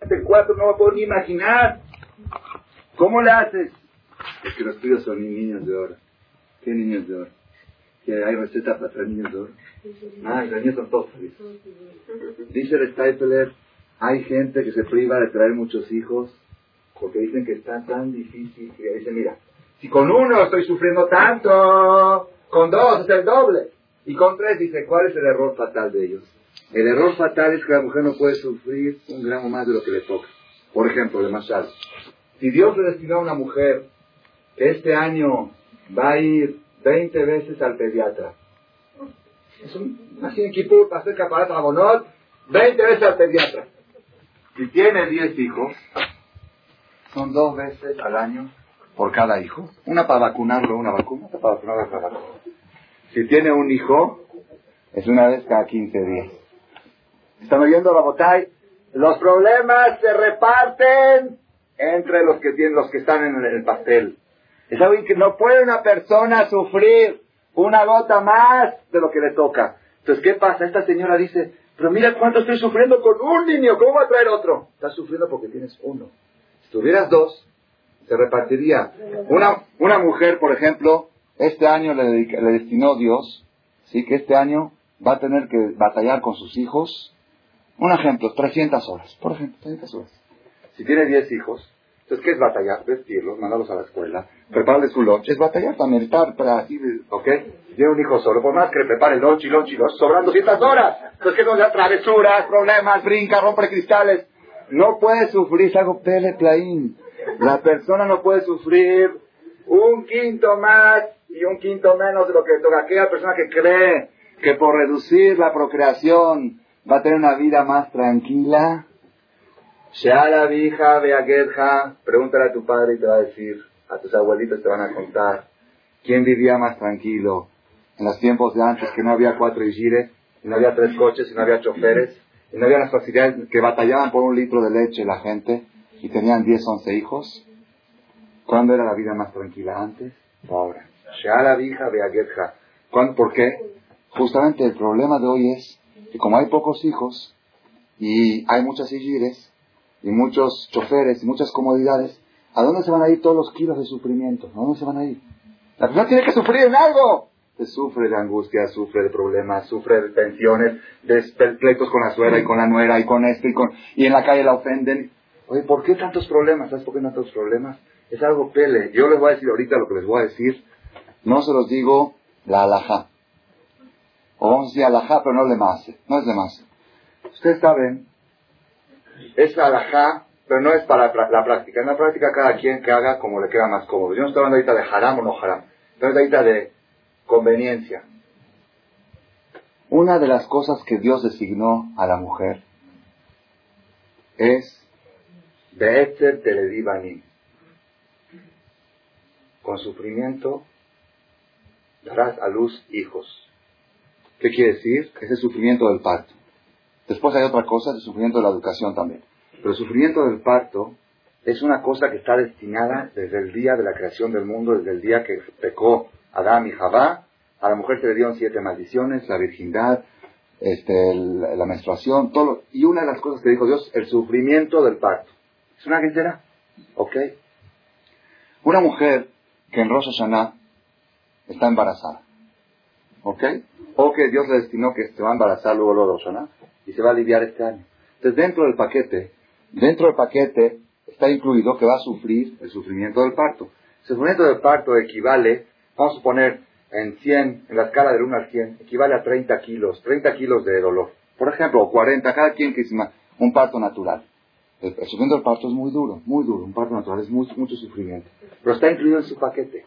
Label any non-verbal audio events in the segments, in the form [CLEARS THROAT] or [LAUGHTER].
este cuatro no me puedo ni imaginar. ¿Cómo le haces? Es que los tuyos son niños de oro. ¿Qué niños de oro? ¿Que hay receta para traer niños de oro? Ah, los niños son todos felices. Dice el Stapler, hay gente que se priva de traer muchos hijos porque dicen que está tan difícil que dice, mira, si con uno estoy sufriendo tanto, con dos es el doble. Y con tres dice, ¿cuál es el error fatal de ellos? El error fatal es que la mujer no puede sufrir un gramo más de lo que le toca. Por ejemplo, de Mashal. Si Dios le destinó a una mujer que este año va a ir 20 veces al pediatra, es un, así en Kipur, para hacer caparaz a Bonot, 20 veces al pediatra. Si tiene 10 hijos, son dos veces al año por cada hijo. Una para vacunarlo, una vacuna, otra para vacunarlo, otra vacuna. Si tiene un hijo, es una vez cada 15 días. ¿Están oyendo, Rabotay? Los problemas se reparten entre los que tienen, los que están en el pastel. Es algo que no puede una persona sufrir una gota más de lo que le toca. Entonces, ¿qué pasa? Esta señora dice, pero mira cuánto estoy sufriendo con un niño, ¿cómo va a traer otro? Estás sufriendo porque tienes uno. Si tuvieras dos, se repartiría. Una, una mujer, por ejemplo, este año le, le destinó Dios, ¿sí? que este año va a tener que batallar con sus hijos un ejemplo, 300 horas, por ejemplo, 300 horas. Si tiene 10 hijos, entonces, ¿qué es batallar? Vestirlos, mandarlos a la escuela, prepararles su lunch. Es batallar también, estar para así, ¿ok? Tiene un hijo solo, por más que le prepare lunch y lunch y lunch, sobran 200 horas. Entonces, ¿qué no da travesuras, problemas, brinca, rompe cristales? No puede sufrir, es algo pele La persona no puede sufrir un quinto más y un quinto menos de lo que toca. Aquella persona que cree que por reducir la procreación va a tener una vida más tranquila. Sheala vija beagetja, pregúntale a tu padre y te va a decir, a tus abuelitos te van a contar, ¿quién vivía más tranquilo? En los tiempos de antes que no había cuatro gires, y no había tres coches, y no había choferes, y no había las facilidades que batallaban por un litro de leche la gente, y tenían 10, 11 hijos. ¿Cuándo era la vida más tranquila? ¿Antes o ahora? Sheala vija beagetja. ¿Por qué? Justamente el problema de hoy es y como hay pocos hijos y hay muchas hijires y muchos choferes y muchas comodidades, ¿a dónde se van a ir todos los kilos de sufrimiento? ¿A dónde se van a ir? La persona tiene que sufrir en algo. Se sufre de angustia, sufre de problemas, sufre de tensiones, de pleitos con la suegra y con la nuera y con esto y con... Y en la calle la ofenden. Oye, ¿por qué tantos problemas? ¿Sabes por qué tantos problemas? Es algo pele. Yo les voy a decir ahorita lo que les voy a decir. No se los digo la alhaja. O vamos a decir alajá, pero no le mase. No es de mase. Ustedes saben, es alajá, pero no es para la práctica. En la práctica cada quien que haga como le queda más cómodo. Yo no estoy hablando ahorita de haram o no haram. Estoy hablando ahorita de conveniencia. Una de las cosas que Dios designó a la mujer es Beetzer Teledivani. Con sufrimiento darás a luz hijos. ¿Qué quiere decir? Es el sufrimiento del parto. Después hay otra cosa, el sufrimiento de la educación también. Pero el sufrimiento del parto es una cosa que está destinada desde el día de la creación del mundo, desde el día que pecó Adán y Javá. A la mujer se le dieron siete maldiciones, la virginidad, este, la menstruación, todo. Y una de las cosas que dijo Dios, el sufrimiento del parto. ¿Es una será? ¿Ok? Una mujer que en Rosh está embarazada. ¿Ok? O que Dios le destinó que se va a embarazar luego los ¿no? y se va a aliviar este año. Entonces, dentro del paquete, dentro del paquete está incluido que va a sufrir el sufrimiento del parto. El sufrimiento del parto equivale, vamos a poner en 100, en la escala del 1 al 100, equivale a 30 kilos, 30 kilos de dolor. Por ejemplo, o 40, cada quien que un parto natural. El, sufrimiento del parto es muy duro, muy duro. Un parto natural es mucho sufrimiento. Pero está incluido en su paquete.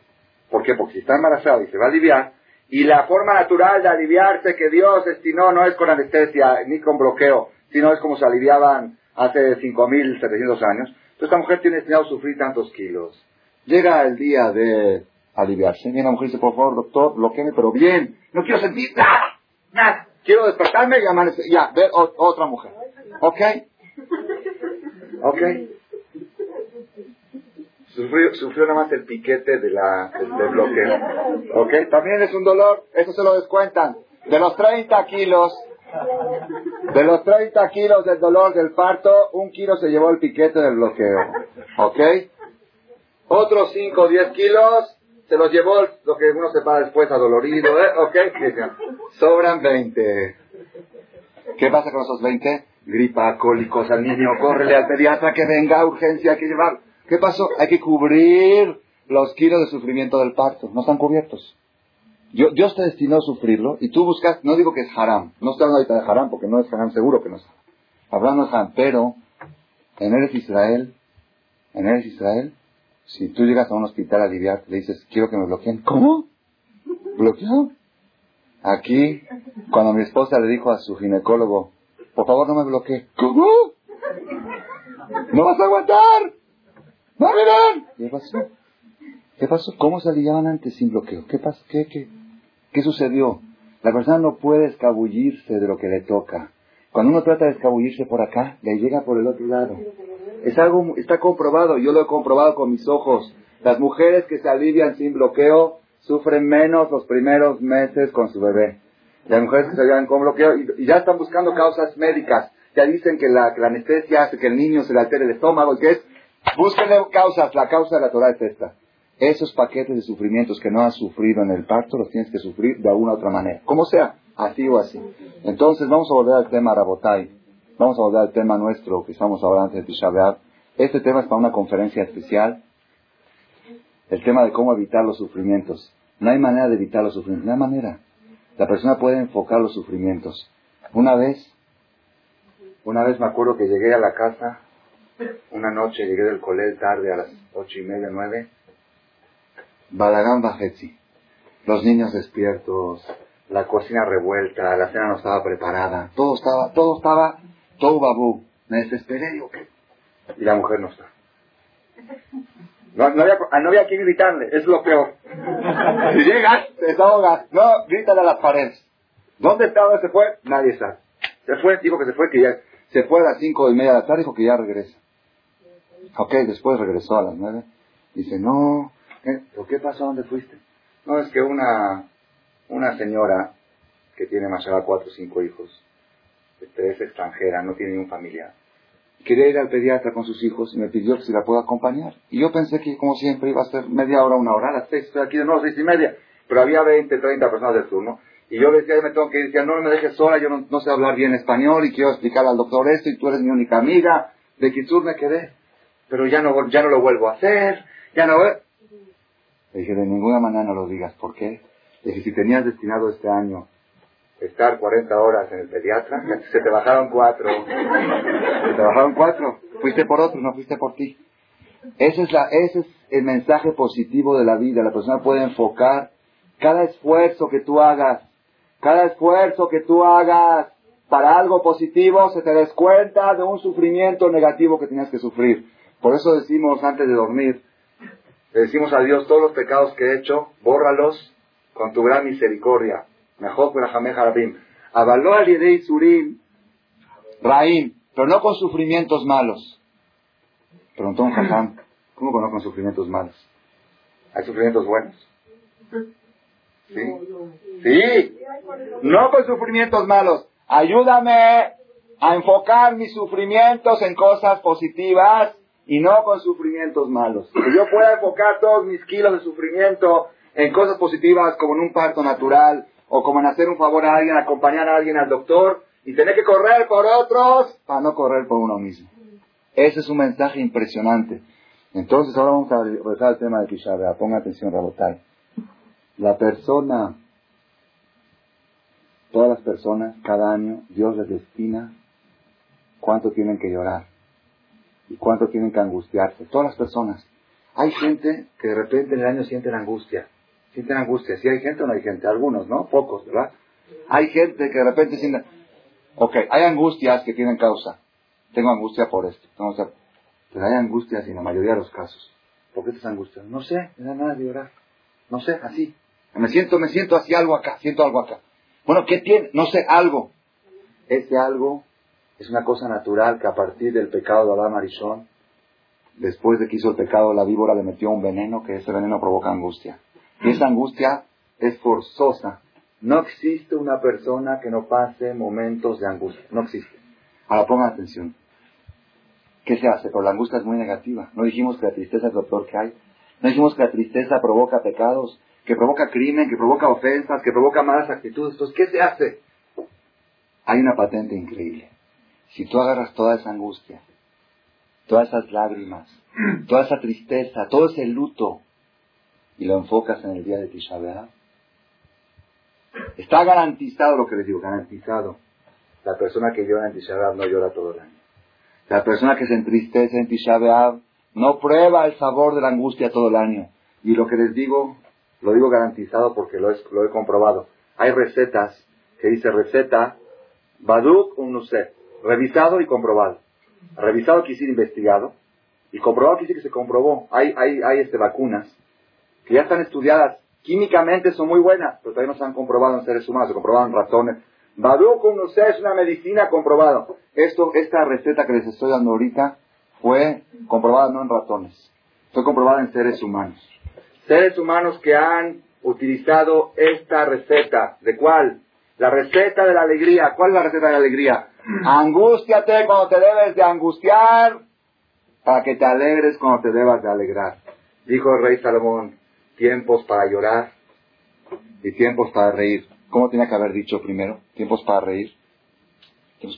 ¿Por qué? Porque si está embarazado y se va a aliviar, y la forma natural de aliviarse que Dios destinó no es con anestesia ni con bloqueo, sino es como se aliviaban hace 5.700 años. Entonces esta mujer tiene destinado a sufrir tantos kilos. Llega el día de aliviarse. Y la mujer dice, por favor, doctor, bloqueeme, pero bien. No quiero sentir nada, nada. Quiero despertarme y amanecer. Ya, ver otra mujer. ¿Ok? ¿Ok? Sufrió, sufrió nada más el piquete de la, del bloqueo. ¿Ok? También es un dolor, eso se lo descuentan. De los 30 kilos, De los 30 kilos del dolor del parto, un kilo se llevó el piquete del bloqueo. ¿Ok? Otros 5 o 10 kilos se los llevó lo que uno se paga después adolorido. ¿eh? ¿Ok? Sobran 20. ¿Qué pasa con esos 20? Gripa, cólicos al niño, córrele al pediatra que venga, urgencia, que llevar. ¿Qué pasó? Hay que cubrir los kilos de sufrimiento del parto. No están cubiertos. Dios te destinó a sufrirlo y tú buscas, no digo que es haram, no estoy hablando ahorita de haram porque no es haram, seguro que no es haram. Hablando de haram, pero en Eres Israel, en Eres Israel, si tú llegas a un hospital a aliviar, le dices, quiero que me bloqueen. ¿Cómo? ¿Bloqueado? Aquí, cuando mi esposa le dijo a su ginecólogo, por favor no me bloquee. ¿Cómo? ¿No vas a aguantar? ¡No, miren! ¿Qué pasó? ¿Qué pasó? ¿Cómo se aliviaban antes sin bloqueo? ¿Qué pasó? ¿Qué, qué? ¿Qué sucedió? La persona no puede escabullirse de lo que le toca. Cuando uno trata de escabullirse por acá, le llega por el otro lado. Es algo, está comprobado, yo lo he comprobado con mis ojos. Las mujeres que se alivian sin bloqueo sufren menos los primeros meses con su bebé. Las mujeres que se alivian con bloqueo y, ya están buscando causas médicas. Ya dicen que la, anestesia hace que el niño se le altere el estómago y que es... Búsquenle causas, la causa de la Torah es esta. Esos paquetes de sufrimientos que no has sufrido en el parto los tienes que sufrir de alguna otra manera. Como sea, así o así. Entonces vamos a volver al tema Rabotai. Vamos a volver al tema nuestro que estamos hablando antes de Tisha Este tema es para una conferencia especial. El tema de cómo evitar los sufrimientos. No hay manera de evitar los sufrimientos. No hay manera. La persona puede enfocar los sufrimientos. Una vez, una vez me acuerdo que llegué a la casa, una noche llegué del colegio tarde a las ocho y media, nueve, Balagán Bajetzi. Los niños despiertos, la cocina revuelta, la cena no estaba preparada, todo estaba, todo estaba, todo babú. Me desesperé, digo, ¿qué? Y la mujer no está. No, había, no había quien gritarle, es lo peor. [LAUGHS] Si llegas, te desahogas. No, grítale a las paredes. ¿Dónde estaba? ¿Se fue? Nadie sabe. Se fue, dijo que se fue, que ya, se fue a las cinco y media de la tarde, dijo que ya regresa. Ok, después regresó a las nueve. Dice, no, ¿Eh? qué pasó? ¿Dónde fuiste? No, es que una, una señora que tiene más allá cuatro o cinco hijos, es extranjera, no tiene ningún familiar. Quería ir al pediatra con sus hijos y me pidió si la puedo acompañar. Y yo pensé que, como siempre, iba a ser media hora, una hora. A las seis, estoy aquí de nuevo, seis y media. Pero había 20, 30 personas del turno. Y yo decía, me tengo que ir, decía, no, me dejes sola, yo no, sé hablar bien español y quiero explicar al doctor esto y tú eres mi única amiga. De Kitsur me quedé. Pero ya no, ya no lo vuelvo a hacer, ya no... Le dije, de ninguna manera no lo digas. ¿Por qué? Le dije, si tenías destinado este año estar 40 horas en el pediatra, [LAUGHS] se te bajaron cuatro. Se te bajaron cuatro. Fuiste por otro, no fuiste por ti. Ese es, la, ese es el mensaje positivo de la vida. La persona puede enfocar cada esfuerzo que tú hagas, cada esfuerzo que tú hagas para algo positivo, se te descuenta de un sufrimiento negativo que tenías que sufrir. Por eso decimos antes de dormir, le decimos a Dios todos los pecados que he hecho, bórralos con tu gran misericordia. Mejor que Avaló al Surim, Raim, pero no con sufrimientos malos. Preguntó un jajam, ¿cómo no con sufrimientos malos? ¿Hay sufrimientos buenos? ¿Sí? Sí, no con sufrimientos malos. Ayúdame a enfocar mis sufrimientos en cosas positivas y no con sufrimientos malos. Que yo pueda enfocar todos mis kilos de sufrimiento en cosas positivas como en un parto natural o como en hacer un favor a alguien, acompañar a alguien al doctor y tener que correr por otros para no correr por uno mismo. Ese es un mensaje impresionante. Entonces ahora vamos a regresar al tema de Kishabea. Ponga atención, Rabotai. La persona, todas las personas, cada año, Dios les destina cuánto tienen que llorar y cuánto tienen que angustiarse. Todas las personas. Hay gente que de repente en el año sienten angustia. Sienten angustia. Si hay gente o no hay gente. Algunos, ¿no? Pocos, ¿verdad? Hay gente que de repente sienten... Ok, hay angustias que tienen causa. Tengo angustia por esto. Pero hay angustias en la mayoría de los casos. ¿Por qué te angustias? No sé, me da nada de llorar. No sé, así. Me siento, me siento así algo acá, siento algo acá. Bueno, ¿qué tiene? No sé, algo. Ese algo es una cosa natural que a partir del pecado de Adán Arishon, después de que hizo el pecado, la víbora le metió un veneno, que ese veneno provoca angustia. Y esa angustia es forzosa. No existe una persona que no pase momentos de angustia. No existe. Ahora pongan atención. ¿Qué se hace? Pero la angustia es muy negativa. No dijimos que la tristeza es lo peor que hay. No dijimos que la tristeza provoca pecados, que provoca crimen, que provoca ofensas, que provoca malas actitudes. Entonces, ¿qué se hace? Hay una patente increíble. Si tú agarras toda esa angustia, todas esas lágrimas, [CLEARS THROAT] toda esa tristeza, todo ese luto, y lo enfocas en el día de Tisha está garantizado lo que les digo, garantizado. La persona que llora en Tisha no llora todo el año. La persona que se entristece en Tisha no prueba el sabor de la angustia todo el año. Y lo que les digo, lo digo garantizado porque lo, lo he comprobado. Hay recetas que dice receta Baduk un sé, revisado y comprobado. Revisado quiere decir investigado y comprobado quiere decir que se comprobó. Hay, hay, hay este, vacunas que ya están estudiadas químicamente, son muy buenas, pero todavía no se han comprobado en seres humanos, se comprobaron en ratones. Baduk un sé es una medicina comprobado. Esto, esta receta que les estoy dando ahorita fue comprobada no en ratones, fue comprobada en seres humanos. Seres humanos que han utilizado esta receta. ¿De cuál? La receta de la alegría. ¿Cuál es la receta de la alegría? Angústiate cuando te debes de angustiar para que te alegres cuando te debas de alegrar. Dijo el rey Salomón, tiempos para llorar y tiempos para reír. ¿Cómo tenía que haber dicho primero? Tiempos para reír.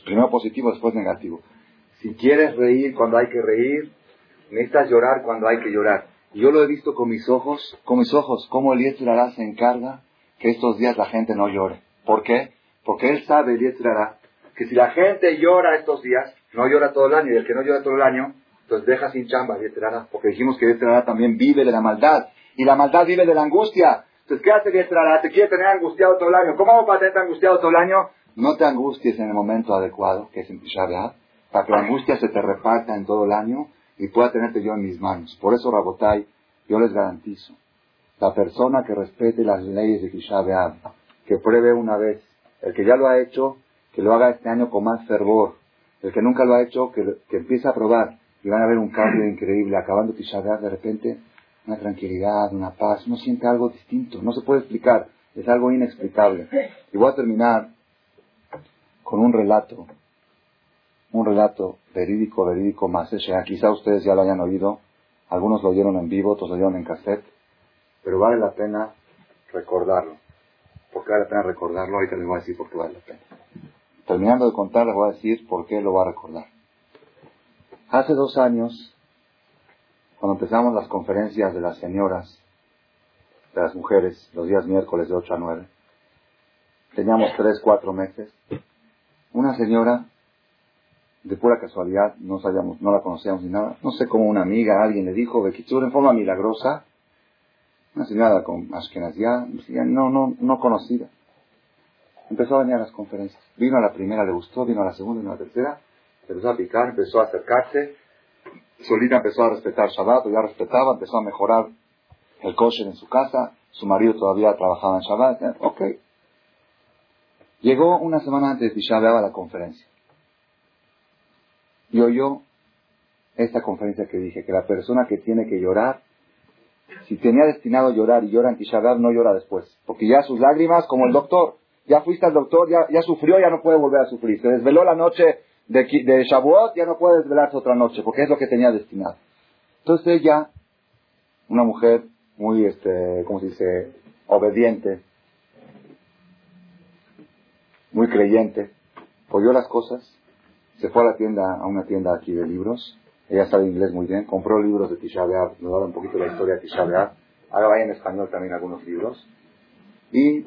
Primero positivo, después negativo. Si quieres reír cuando hay que reír, necesitas llorar cuando hay que llorar. Yo lo he visto con mis ojos, con mis ojos, cómo el Hará se encarga que estos días la gente no llore. ¿Por qué? Porque él sabe, Hará, que si la gente llora estos días, no llora todo el año, y el que no llora todo el año, entonces deja sin chamba, Hará, porque dijimos que Hará también vive de la maldad, y la maldad vive de la angustia. Entonces, ¿qué hace Hará? Te quiere tener angustiado todo el año. ¿Cómo hago para tener angustiado todo el año? No te angusties en el momento adecuado, que es en Tisha para que la angustia se te reparta en todo el año y pueda tenerte yo en mis manos. Por eso, Rabotai, yo les garantizo, la persona que respete las leyes de Tisha que pruebe una vez. El que ya lo ha hecho, que lo haga este año con más fervor. El que nunca lo ha hecho, que, que empiece a probar. Y van a ver un cambio increíble. Acabando Tisha de repente, una tranquilidad, una paz. Uno siente algo distinto. No se puede explicar. Es algo inexplicable. Y voy a terminar con un relato. Un relato verídico, verídico más. Quizá ustedes ya lo hayan oído. Algunos lo oyeron en vivo, otros lo oyeron en cassette. Pero vale la pena recordarlo porque vale la pena recordarlo. Ahorita les voy a decir por qué vale la pena. Terminando de contar, les voy a decir por qué lo va a recordar. Hace dos años, cuando empezamos las conferencias de las señoras, de las mujeres, los días miércoles de 8 a 9, teníamos tres, cuatro meses, una señora, de pura casualidad, no sabíamos, no la conocíamos ni nada, no sé cómo una amiga, alguien le dijo, Bekitzur, en forma milagrosa, una señora con ya, no, no, no conocida. Empezó a venir a las conferencias. Vino a la primera, le gustó, vino a la segunda, vino a la tercera, empezó a picar, empezó a acercarse, solita empezó a respetar Shabbat, ya respetaba, empezó a mejorar el coche en su casa, su marido todavía trabajaba en Shabbat, ok. Llegó una semana antes de Tisha a la conferencia. Y oyó esta conferencia que dije, que la persona que tiene que llorar si tenía destinado a llorar y llora en Tisha no llora después. Porque ya sus lágrimas, como el doctor, ya fuiste al doctor, ya, ya sufrió, ya no puede volver a sufrir. Se desveló la noche de, de Shavuot, ya no puede desvelarse otra noche, porque es lo que tenía destinado. Entonces ella, una mujer muy, este, ¿cómo se dice?, obediente, muy creyente, oyó las cosas, se fue a la tienda, a una tienda aquí de libros, ella sabe inglés muy bien, compró libros de Tisha B'Av, nos da un poquito la historia de Tisha B'Av, ahora hay en español también algunos libros, y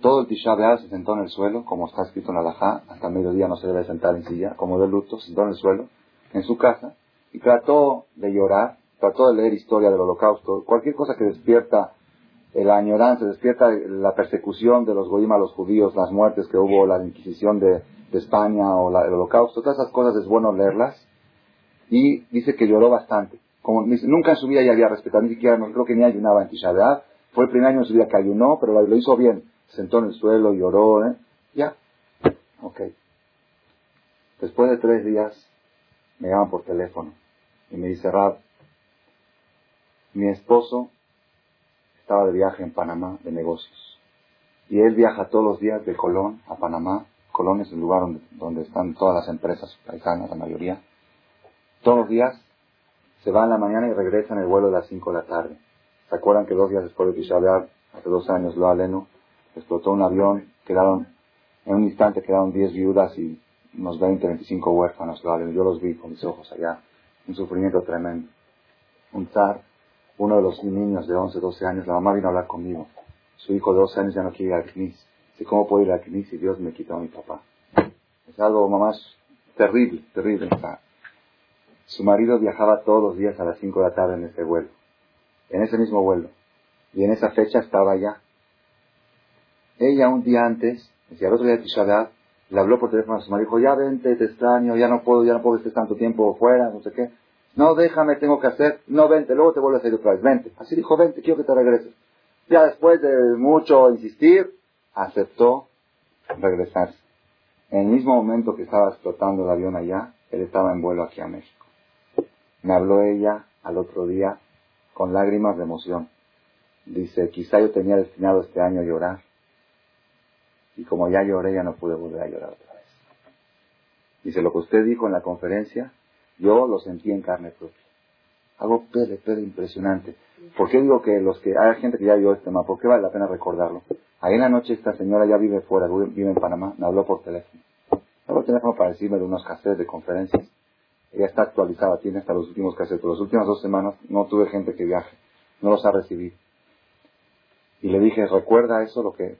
todo el Tisha se sentó en el suelo, como está escrito en la Lajá, hasta mediodía no se debe sentar en silla, como de luto, se sentó en el suelo, en su casa, y trató de llorar, trató de leer historia del holocausto, cualquier cosa que despierta la añoranza, despierta la persecución de los goyim a los judíos, las muertes que hubo, la Inquisición de, España o el holocausto, todas esas cosas es bueno leerlas y dice que lloró bastante. Como nunca en su vida ya había respetado, ni siquiera, no creo que ni ayunaba en Tisha Fue el primer año en su vida que ayunó, pero lo, hizo bien. Sentó en el suelo, lloró, ¿eh? Ya. Ok. Después de tres días, me llaman por teléfono y me dice, Rab, mi esposo estaba de viaje en Panamá de negocios. Y él viaja todos los días de Colón a Panamá. Colón es el lugar donde, donde están todas las empresas paisanas, la mayoría. Todos los días se va en la mañana y regresa en el vuelo de las 5 de la tarde. ¿Se acuerdan que dos días después de Tisha hace dos años, lo aleno, explotó un avión, quedaron, en un instante quedaron 10 viudas y unos 20, 25 huérfanos. Yo los vi con mis ojos allá. Un sufrimiento tremendo. Un zar, uno de los niños de 11, 12 años, la mamá vino a hablar conmigo. Su hijo de 12 años ya no quiere ir al CNIS. ¿cómo puedo ir al CNIS si Dios me quitó a mi papá? Es algo, mamá, terrible, terrible. Su marido viajaba todos los días a las 5 de la tarde en ese vuelo. En ese mismo vuelo. Y en esa fecha estaba allá. Ella un día antes, decía el otro día de Tisha le habló por teléfono a su marido, dijo, ya vente, te extraño, ya no puedo, ya no puedo estar tanto tiempo fuera, no sé qué. No, déjame, tengo que hacer. No, vente, luego te vuelves a ir otra vez, vente. Así dijo, vente, quiero que te regreses. Ya después de mucho insistir, aceptó regresarse. En el mismo momento que estaba explotando el avión allá, él estaba en vuelo aquí a México. Me habló ella al otro día con lágrimas de emoción. Dice, quizá yo tenía destinado este año a llorar. Y como ya lloré, ya no pude volver a llorar otra vez. Dice, lo que usted dijo en la conferencia, yo lo sentí en carne propia. Algo pede, pede impresionante. ¿Por qué digo que los que, hay gente que ya vio este tema, ¿por qué vale la pena recordarlo? Ahí en la noche esta señora ya vive fuera, vive en Panamá, me habló por teléfono. Me habló por teléfono para decirme de unos cassettes de conferencias. Ella está actualizada, tiene hasta los últimos cassettes. Las últimas dos semanas no tuve gente que viaje, no los ha recibido. Y le dije, recuerda eso lo que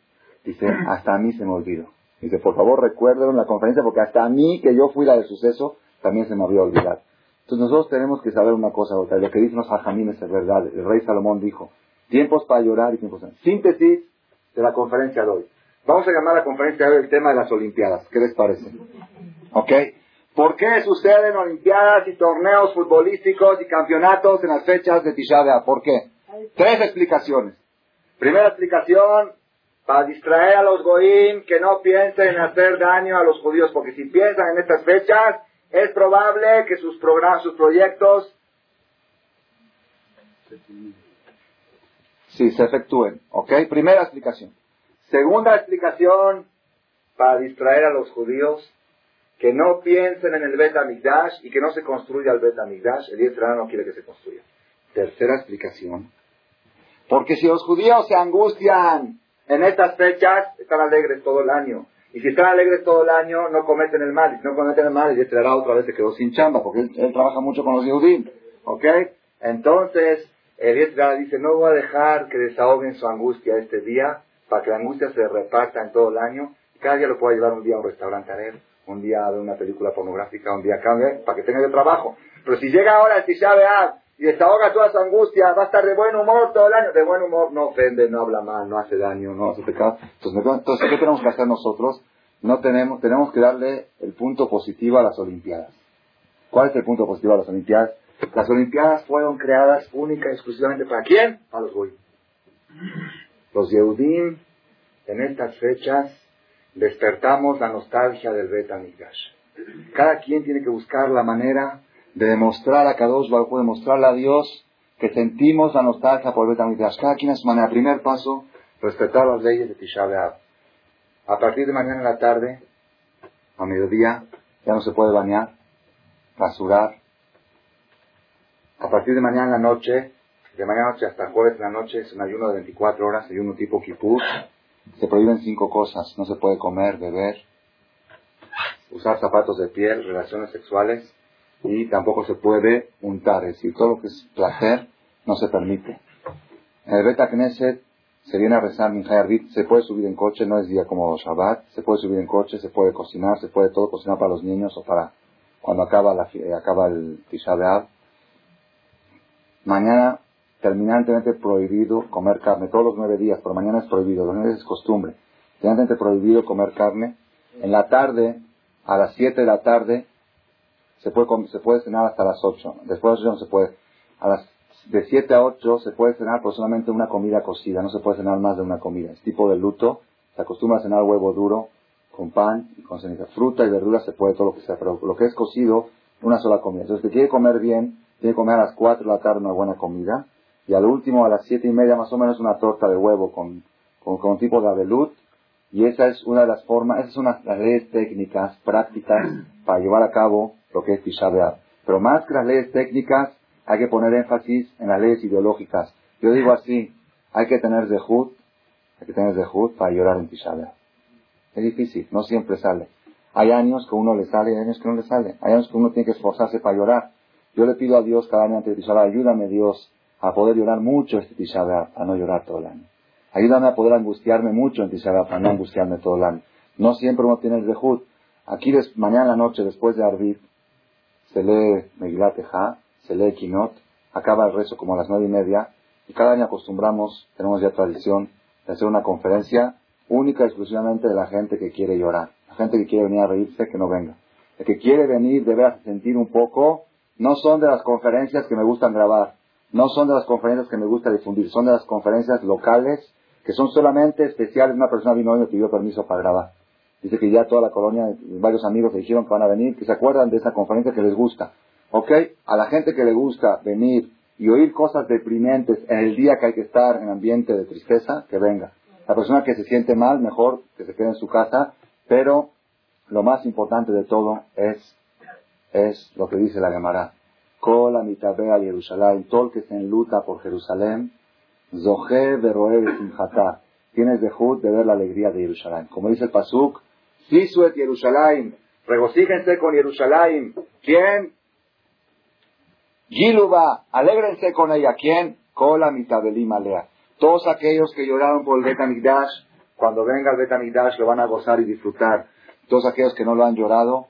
dice, hasta a mí se me olvidó. Dice, por favor recuérdelo en la conferencia porque hasta a mí, que yo fui la del suceso, también se me había olvidado. Entonces nosotros tenemos que saber una cosa, otra. Lo que dicen los hajamines es verdad. El rey Salomón dijo, tiempos para llorar y tiempos para... Síntesis de la conferencia de hoy. Vamos a llamar a la conferencia de hoy el tema de las Olimpiadas. ¿Qué les parece? ¿Ok? ¿Por qué suceden Olimpiadas y torneos futbolísticos y campeonatos en las fechas de Tisha ¿Por qué? Tres explicaciones. Primera explicación, para distraer a los goín que no piensen en hacer daño a los judíos, porque si piensan en estas fechas, es probable que sus programas, sus proyectos sí, se efectúen. ¿Ok? Primera explicación. Segunda explicación, para distraer a los judíos que no piensen en el Bet Amigdash y que no se construya el Bet Amigdash. El Israel no quiere que se construya. Tercera explicación. Porque si los judíos se angustian en estas fechas, están alegres todo el año. Y si están alegres todo el año, no cometen el mal. Y si no cometen el mal, el traerá otra vez se quedó sin chamba, porque él, trabaja mucho con los judíos. ¿Ok? Entonces, el Yetzirah dice, no voy a dejar que desahoguen su angustia este día, para que la angustia se reparta en todo el año. Cada día lo pueda llevar un día a un restaurante a ver, un día a ver una película pornográfica, un día a cambio, para que tenga de trabajo. Pero si llega ahora el Tisha y desahoga toda su angustia, va a estar de buen humor todo el año. De buen humor no ofende, no habla mal, no hace daño, no hace pecado. Entonces, ¿qué tenemos que hacer nosotros? No tenemos, tenemos que darle el punto positivo a las Olimpiadas. ¿Cuál es el punto positivo a las Olimpiadas? Las Olimpiadas fueron creadas única y exclusivamente para quién? Para los goy. Los Yehudim, en estas fechas, despertamos la nostalgia del Bet Cada quien tiene que buscar la manera de demostrar a Kadosh Baruch de demostrarle a Dios que sentimos la nostalgia por Bet Cada quien a manera. Primer paso, respetar las leyes de Tisha B'Av. A partir de mañana en la tarde, a mediodía, ya no se puede bañar, rasurar. A partir de mañana en la noche, de mañana noche hasta jueves en la noche, es un ayuno de 24 horas, ayuno tipo Kippur. Se prohíben cinco cosas. No se puede comer, beber, usar zapatos de piel, relaciones sexuales, y tampoco se puede untar, es decir, todo lo que es placer no se permite. En el Beta Knesset se viene a rezar Minjay Arbit, se puede subir en coche, no es día como Shabbat, se puede subir en coche, se puede cocinar, se puede todo cocinar para los niños o para cuando acaba, la, acaba el Tisha. Mañana terminantemente prohibido comer carne, todos los nueve días, pero mañana es prohibido, los nueve días es costumbre. Terminantemente prohibido comer carne. En la tarde, a las siete de la tarde, se puede, se puede cenar hasta las 8. Después de las no se puede. A las de 7 a 8 se puede cenar por solamente una comida cocida, no se puede cenar más de una comida. Es tipo de luto, se acostumbra a cenar huevo duro con pan y con ceniza. Fruta y verdura se puede todo lo que sea, pero lo que es cocido, una sola comida. Entonces, si quiere comer bien, tiene que comer a las 4 de la tarde una buena comida y al último, a las 7 y media más o menos, una torta de huevo con, con, con tipo de abelut, y esa es una de las formas, esas son las leyes técnicas, prácticas, para llevar a cabo lo que es Tisha Pero más que las leyes técnicas, hay que poner énfasis en las leyes ideológicas. Yo digo así, hay que tener zehut, hay que tener zehut para llorar en Tisha Es difícil, no siempre sale. Hay años que uno le sale hay años que no le sale. Hay años que uno tiene que esforzarse para llorar. Yo le pido a Dios cada año antes de Tisha ayúdame Dios a poder llorar mucho este Tisha a no llorar todo el año. Ayúdame a poder angustiarme mucho en Tisha para no angustiarme todo el año. No siempre uno tiene el zehut. Aquí mañana en la noche, después de Arvid, se lee Megilat se lee Kinot, acaba el rezo como a las nueve y media, y cada año acostumbramos, tenemos ya tradición, de hacer una conferencia única y exclusivamente de la gente que quiere llorar. La gente que quiere venir a reírse, que no venga. El que quiere venir de a sentir un poco, no son de las conferencias que me gustan grabar, no son de las conferencias que me gusta difundir, son de las conferencias locales que son solamente especiales. Una persona vino hoy y me pidió permiso para grabar. Dice que ya toda la colonia, varios amigos le dijeron que van a venir, que se acuerdan de esa conferencia que les gusta. ¿Ok? A la gente que le gusta venir y oír cosas deprimentes en el día que hay que estar en ambiente de tristeza, que venga. La persona que se siente mal, mejor que se quede en su casa, pero lo más importante de todo es, es lo que dice la Gemara. Kola mitabea Jerusalén, todo que se enluta por Jerusalén, zohe veroe simjata. Tienes de de ver la alegría de Jerusalén. Como dice el Pasuk, Sisuet Jerusalén, regocíjense con Jerusalén. ¿Quién? Giluba, alégrense con ella. ¿Quién? Kola mitabelim alea. Todos aquellos que lloraron por el Betamigdash, cuando venga el Betamigdash lo van a gozar y disfrutar. Todos aquellos que no lo han llorado,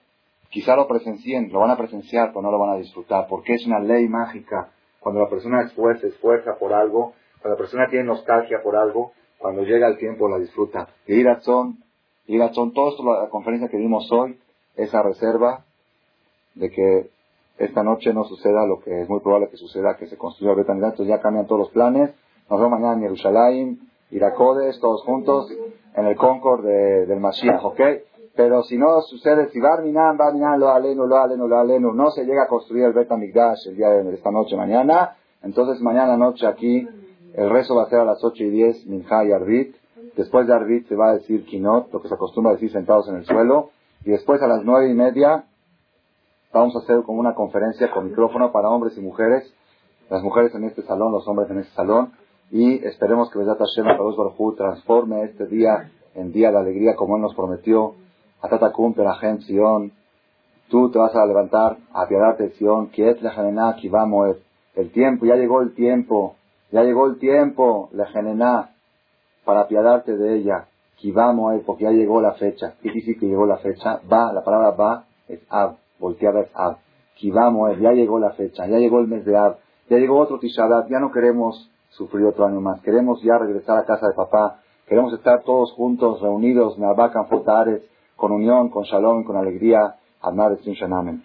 quizá lo presencien, lo van a presenciar, pero no lo van a disfrutar, porque es una ley mágica. Cuando la persona esfuerza, esfuerza por algo, cuando la persona tiene nostalgia por algo, cuando llega el tiempo la disfruta. Y Irazón, Irazón, todo esto, la conferencia que vimos hoy, esa reserva de que esta noche no suceda lo que es muy probable que suceda, que se construya el Betamigdash, entonces ya cambian todos los planes. Nos vemos mañana en Jerusalén, Iracodes, todos juntos, en el Concord del Mashiach, ¿ok? Pero si no sucede, si Barminan, Barminan, lo aleno, lo aleno, lo aleno, no se llega a construir el Betamigdash el día de esta noche, mañana, entonces mañana noche aquí, el rezo va a ser a las 8 y 10, Minha y Arbit. Después de Arbit se va a decir Kinot, lo que se acostumbra a decir sentados en el suelo. Y después a las nueve y media Vamos a hacer como una conferencia con micrófono para hombres y mujeres, las mujeres en este salón, los hombres en este salón, y esperemos que Besat Hashem Baruj transforme este día en día de alegría como Él nos prometió. Atatakum Perachem Sion, tú te vas a levantar a apiadarte Sion, Kiet Lejanená vamos el tiempo, ya llegó el tiempo, ya llegó el tiempo, Lejanená, para apiadarte de ella, Kivamoed, porque ya llegó la fecha. ¿Qué quiere que llegó la fecha? Va, la palabra va es Ab voltea a ver Ab. Kivamos, ya llegó la fecha, ya llegó el mes de Ab, ya llegó otro Tisha ya no queremos sufrir otro año más, queremos ya regresar a casa de papá, queremos estar todos juntos, reunidos, Nabakan Fotares, con unión, con shalom, con alegría, Amar Shanamen.